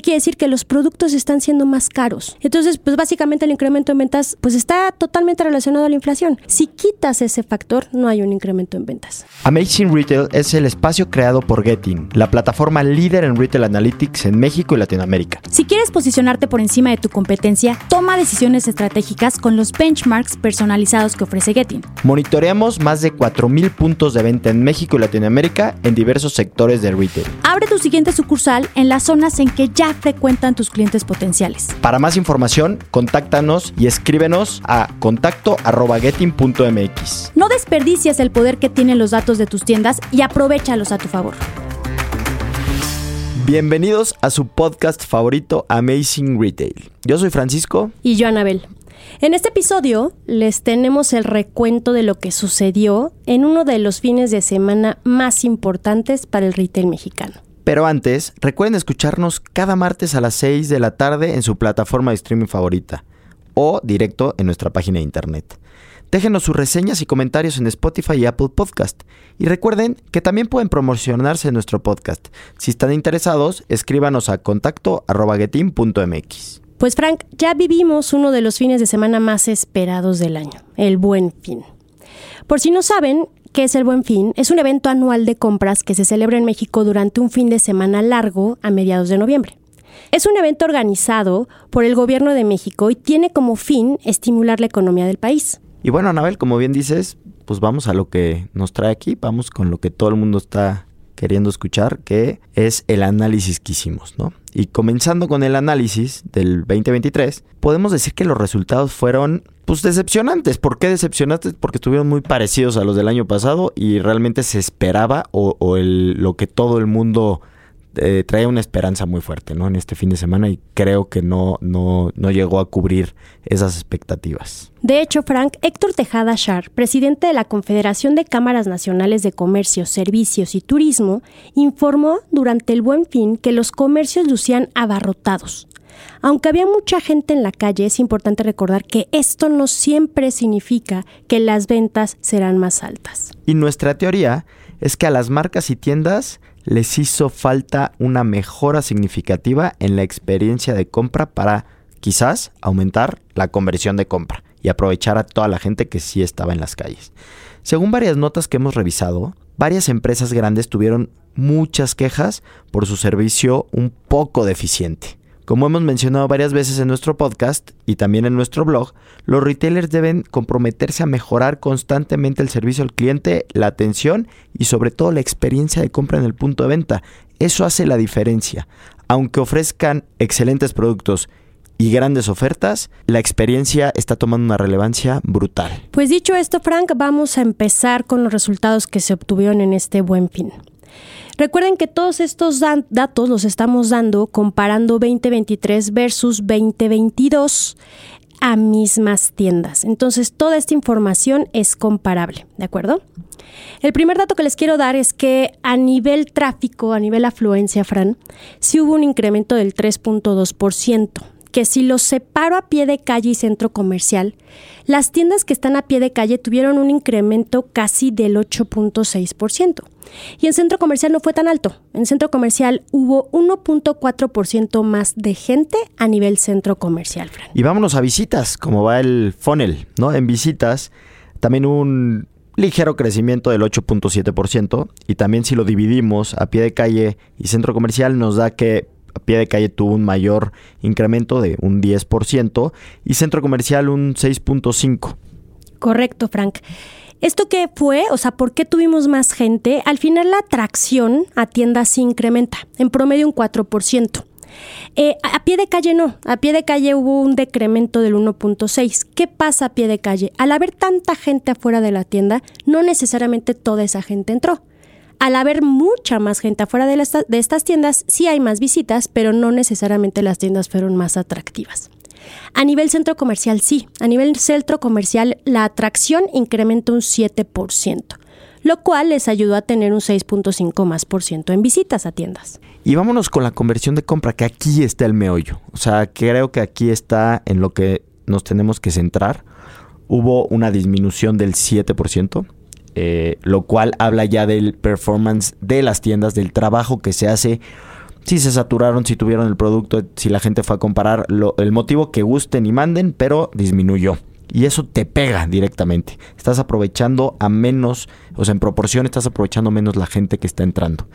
¿Qué quiere decir? Que los productos están siendo más caros. Entonces, pues básicamente el incremento en ventas pues está totalmente relacionado a la inflación. Si quitas ese factor, no hay un incremento en ventas. Amazing Retail es el espacio creado por Getting, la plataforma líder en retail analytics en México y Latinoamérica. Si quieres posicionarte por encima de tu competencia, toma decisiones estratégicas con los benchmarks personalizados que ofrece Getting. Monitoreamos más de 4.000 puntos de venta en México y Latinoamérica en diversos sectores de retail. Abre tu siguiente sucursal en las zonas en que ya frecuentan tus clientes potenciales. Para más información, contáctanos y escríbenos a contacto.getting.mx. No desperdicies el poder que tienen los datos de tus tiendas y aprovechalos a tu favor. Bienvenidos a su podcast favorito Amazing Retail. Yo soy Francisco. Y yo, Anabel. En este episodio les tenemos el recuento de lo que sucedió en uno de los fines de semana más importantes para el retail mexicano. Pero antes, recuerden escucharnos cada martes a las 6 de la tarde en su plataforma de streaming favorita o directo en nuestra página de internet. Déjenos sus reseñas y comentarios en Spotify y Apple Podcast. Y recuerden que también pueden promocionarse en nuestro podcast. Si están interesados, escríbanos a contacto.getin.mx. Pues Frank, ya vivimos uno de los fines de semana más esperados del año, el Buen Fin. Por si no saben, ¿Qué es el Buen Fin? Es un evento anual de compras que se celebra en México durante un fin de semana largo a mediados de noviembre. Es un evento organizado por el gobierno de México y tiene como fin estimular la economía del país. Y bueno, Anabel, como bien dices, pues vamos a lo que nos trae aquí, vamos con lo que todo el mundo está queriendo escuchar, que es el análisis que hicimos, ¿no? Y comenzando con el análisis del 2023, podemos decir que los resultados fueron pues decepcionantes. ¿Por qué decepcionantes? Porque estuvieron muy parecidos a los del año pasado y realmente se esperaba o, lo que todo el mundo eh, traía una esperanza muy fuerte, ¿no? En este fin de semana y creo que no, no, no llegó a cubrir esas expectativas. De hecho, Frank, Héctor Tejada Shar, presidente de la Confederación de Cámaras Nacionales de Comercio, Servicios y Turismo, informó durante el Buen Fin que los comercios lucían abarrotados. Aunque había mucha gente en la calle, es importante recordar que esto no siempre significa que las ventas serán más altas. Y nuestra teoría es que a las marcas y tiendas les hizo falta una mejora significativa en la experiencia de compra para quizás aumentar la conversión de compra y aprovechar a toda la gente que sí estaba en las calles. Según varias notas que hemos revisado, varias empresas grandes tuvieron muchas quejas por su servicio un poco deficiente. Como hemos mencionado varias veces en nuestro podcast y también en nuestro blog, los retailers deben comprometerse a mejorar constantemente el servicio al cliente, la atención y sobre todo la experiencia de compra en el punto de venta. Eso hace la diferencia. Aunque ofrezcan excelentes productos y grandes ofertas, la experiencia está tomando una relevancia brutal. Pues dicho esto, Frank, vamos a empezar con los resultados que se obtuvieron en este buen fin. Recuerden que todos estos datos los estamos dando comparando 2023 versus 2022 a mismas tiendas. Entonces, toda esta información es comparable, ¿de acuerdo? El primer dato que les quiero dar es que a nivel tráfico, a nivel afluencia, Fran, sí hubo un incremento del 3.2% que si los separo a pie de calle y centro comercial, las tiendas que están a pie de calle tuvieron un incremento casi del 8.6%. Y en centro comercial no fue tan alto. En centro comercial hubo 1.4% más de gente a nivel centro comercial. Y vámonos a visitas, como va el funnel, ¿no? En visitas también un ligero crecimiento del 8.7% y también si lo dividimos a pie de calle y centro comercial nos da que a pie de calle tuvo un mayor incremento de un 10% y centro comercial un 6.5%. Correcto, Frank. ¿Esto qué fue? O sea, ¿por qué tuvimos más gente? Al final la atracción a tiendas se incrementa, en promedio un 4%. Eh, a pie de calle no, a pie de calle hubo un decremento del 1.6. ¿Qué pasa a pie de calle? Al haber tanta gente afuera de la tienda, no necesariamente toda esa gente entró al haber mucha más gente afuera de, de estas tiendas, sí hay más visitas, pero no necesariamente las tiendas fueron más atractivas. A nivel centro comercial, sí. A nivel centro comercial, la atracción incrementa un 7%, lo cual les ayudó a tener un 6.5 más por ciento en visitas a tiendas. Y vámonos con la conversión de compra, que aquí está el meollo. O sea, creo que aquí está en lo que nos tenemos que centrar. Hubo una disminución del 7%. Eh, lo cual habla ya del performance de las tiendas, del trabajo que se hace si se saturaron, si tuvieron el producto, si la gente fue a comparar, lo- el motivo que gusten y manden, pero disminuyó. Y eso te pega directamente. Estás aprovechando a menos, o sea, en proporción estás aprovechando menos la gente que está entrando.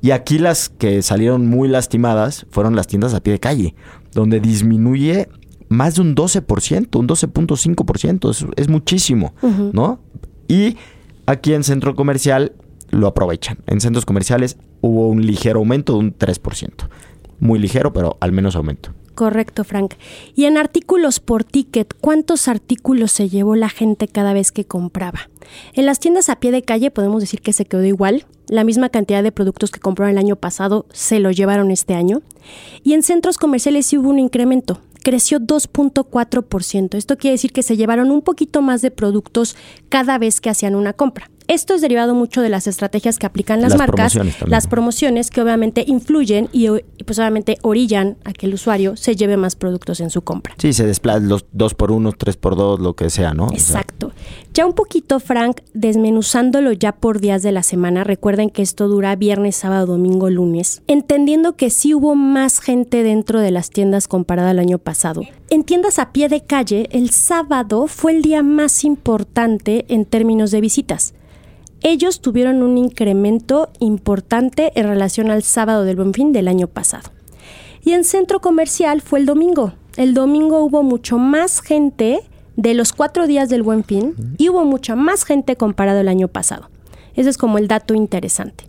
Y aquí las que salieron muy lastimadas fueron las tiendas a pie de calle, donde disminuye más de un 12%, un 12.5%, es, es muchísimo. ¿no? Y aquí en centro comercial lo aprovechan. En centros comerciales hubo un ligero aumento de un 3%. Muy ligero, pero al menos aumento. Correcto, Frank. Y en artículos por ticket, ¿cuántos artículos se llevó la gente cada vez que compraba? En las tiendas a pie de calle podemos decir que se quedó igual. La misma cantidad de productos que compraron el año pasado se lo llevaron este año. Y en centros comerciales sí hubo un incremento. Creció 2.4%. Esto quiere decir que se llevaron un poquito más de productos cada vez que hacían una compra. Esto es derivado mucho de las estrategias que aplican las, Las marcas, promociones las promociones que obviamente influyen y, pues obviamente orillan a que el usuario se lleve más productos en su compra. Sí, se desplazan los 2 por 1 3 por 2 lo que sea, ¿no? O sea, Exacto. Ya un poquito, Frank, desmenuzándolo ya por días de la semana, recuerden que esto dura viernes, sábado, domingo, lunes, entendiendo que sí hubo más gente dentro de las tiendas comparada al año pasado. En tiendas a pie de calle, el sábado fue el día más importante en términos de visitas. Ellos tuvieron un incremento importante en relación al sábado del Buen Fin del año pasado. Y en centro comercial fue el domingo. El domingo hubo mucho más gente de los cuatro días del Buen Fin y hubo mucha más gente comparado al año pasado. Ese es como el dato interesante.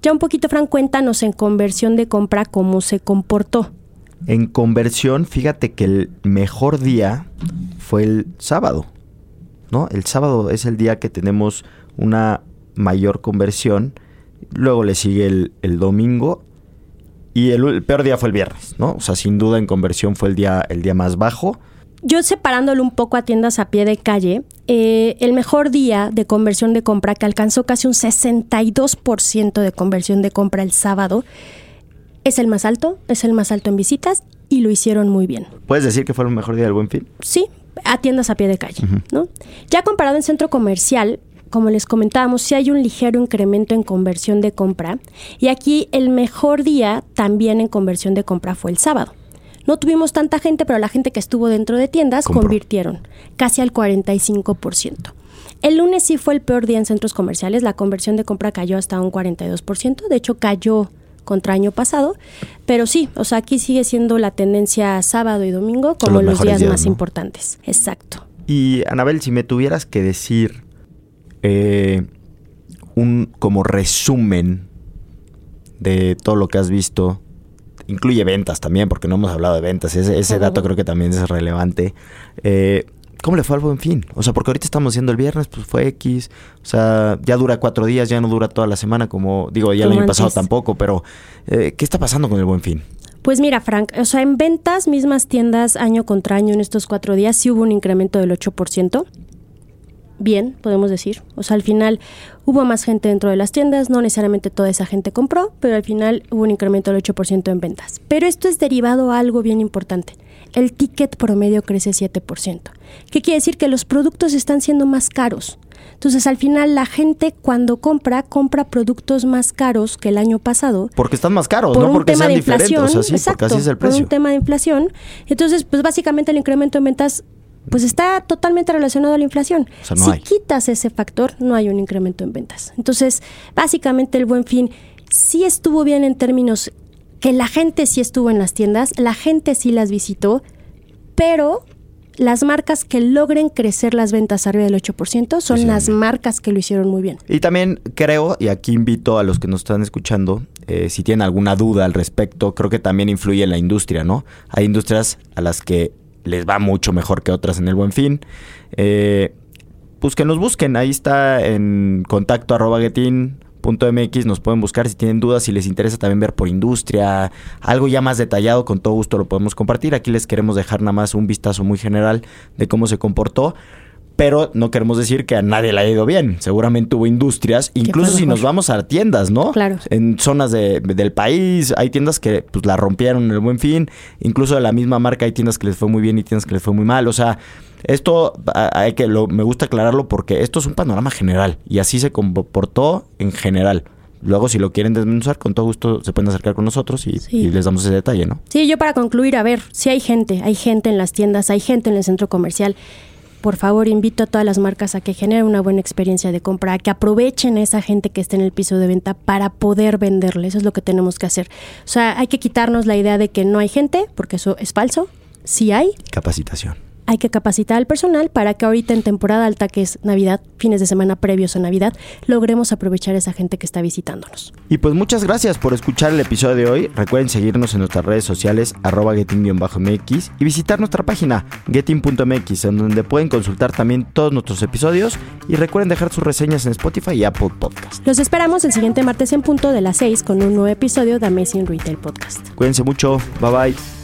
Ya un poquito, Fran, cuéntanos en conversión de compra cómo se comportó. En conversión, fíjate que el mejor día fue el sábado, ¿no? El sábado es el día que tenemos una mayor conversión. Luego le sigue el, el domingo. Y el, el peor día fue el viernes, ¿no? O sea, sin duda en conversión fue el día, el día más bajo. Yo separándolo un poco a tiendas a pie de calle, eh, el mejor día de conversión de compra que alcanzó casi un 62% de conversión de compra el sábado, es el más alto, es el más alto en visitas y lo hicieron muy bien. ¿Puedes decir que fue el mejor día del buen fin? Sí, a tiendas a pie de calle, ¿no? Ya comparado en centro comercial, como les comentábamos, sí hay un ligero incremento en conversión de compra y aquí el mejor día también en conversión de compra fue el sábado. No tuvimos tanta gente, pero la gente que estuvo dentro de tiendas Compró. convirtieron casi al 45%. El lunes sí fue el peor día en centros comerciales, la conversión de compra cayó hasta un 42%, de hecho cayó contra año pasado, pero sí, o sea, aquí sigue siendo la tendencia sábado y domingo como los días, días, más ¿no? importantes. Exacto. Y Anabel, si me tuvieras que decir eh, un como resumen de todo lo que has visto, incluye ventas también, porque no hemos hablado de ventas, ese, ese dato creo que también es relevante. Eh, ¿Cómo le fue al buen fin? O sea, porque ahorita estamos diciendo el viernes, pues fue X, o sea, ya dura cuatro días, ya no dura toda la semana, como digo, ya el año pasado tampoco, pero eh, ¿qué está pasando con el buen fin? Pues mira, Frank, o sea, en ventas, mismas tiendas año contra año en estos cuatro días, sí hubo un incremento del 8%. Bien, podemos decir. O sea, al final hubo más gente dentro de las tiendas, no necesariamente toda esa gente compró, pero al final hubo un incremento del 8% en ventas. Pero esto es derivado a algo bien importante. El ticket promedio crece 7%. ¿Qué quiere decir? Que los productos están siendo más caros. Entonces, al final, la gente cuando compra, compra productos más caros que el año pasado Porque están más caros, por no un porque tema sean de diferentes, inflación, o sea, sí, exacto, porque así es el por precio. un tema de inflación. Entonces, pues básicamente el incremento en ventas pues está totalmente relacionado a la inflación. O sea, no si hay. quitas ese factor, no hay un incremento en ventas. Entonces, básicamente el Buen Fin sí estuvo bien en términos que la gente sí estuvo en las tiendas, la gente sí las visitó, pero las marcas que logren crecer las ventas arriba del 8% son las marcas que lo hicieron muy bien. Y también creo, y aquí invito a los que nos están escuchando, eh, si tienen alguna duda al respecto, creo que también influye en la industria, ¿no? Hay industrias a las que les va mucho mejor que otras en el buen fin. Eh, pues que nos busquen, ahí está en contacto arroba getin.mx, nos pueden buscar si tienen dudas, si les interesa también ver por industria, algo ya más detallado, con todo gusto lo podemos compartir. Aquí les queremos dejar nada más un vistazo muy general de cómo se comportó. Pero no queremos decir que a nadie le ha ido bien. Seguramente hubo industrias, incluso si nos vamos a tiendas, ¿no? Claro. En zonas de- del país hay tiendas que pues la rompieron en el buen fin. Incluso de la misma marca hay tiendas que les fue muy bien y tiendas que les fue muy mal. O sea, esto hay que lo, me gusta aclararlo porque esto es un panorama general y así se comportó en general. luego si lo quieren desmenuzar, con todo gusto se pueden acercar con nosotros y, Sí. y les damos ese detalle, ¿no? Sí, yo para concluir, a ver, si hay gente, hay gente en las tiendas, hay gente en el centro comercial. Por favor, invito a todas las marcas a que generen una buena experiencia de compra, a que aprovechen a esa gente que está en el piso de venta para poder venderle. Eso es lo que tenemos que hacer. O sea, hay que quitarnos la idea de que no hay gente, porque eso es falso. Sí hay, Capacitación. Hay que capacitar al personal para que ahorita en temporada alta, que es Navidad, fines de semana previos a Navidad, logremos aprovechar a esa gente que está visitándonos. Y pues muchas gracias por escuchar el episodio de hoy. Recuerden seguirnos en nuestras redes sociales arroba getting-mx y visitar nuestra página getting.mx en donde pueden consultar también todos nuestros episodios y recuerden dejar sus reseñas en Spotify y Apple Podcast. Los esperamos el siguiente martes en punto de las 6 con un nuevo episodio de Amazing Retail Podcast. Cuídense mucho, bye bye.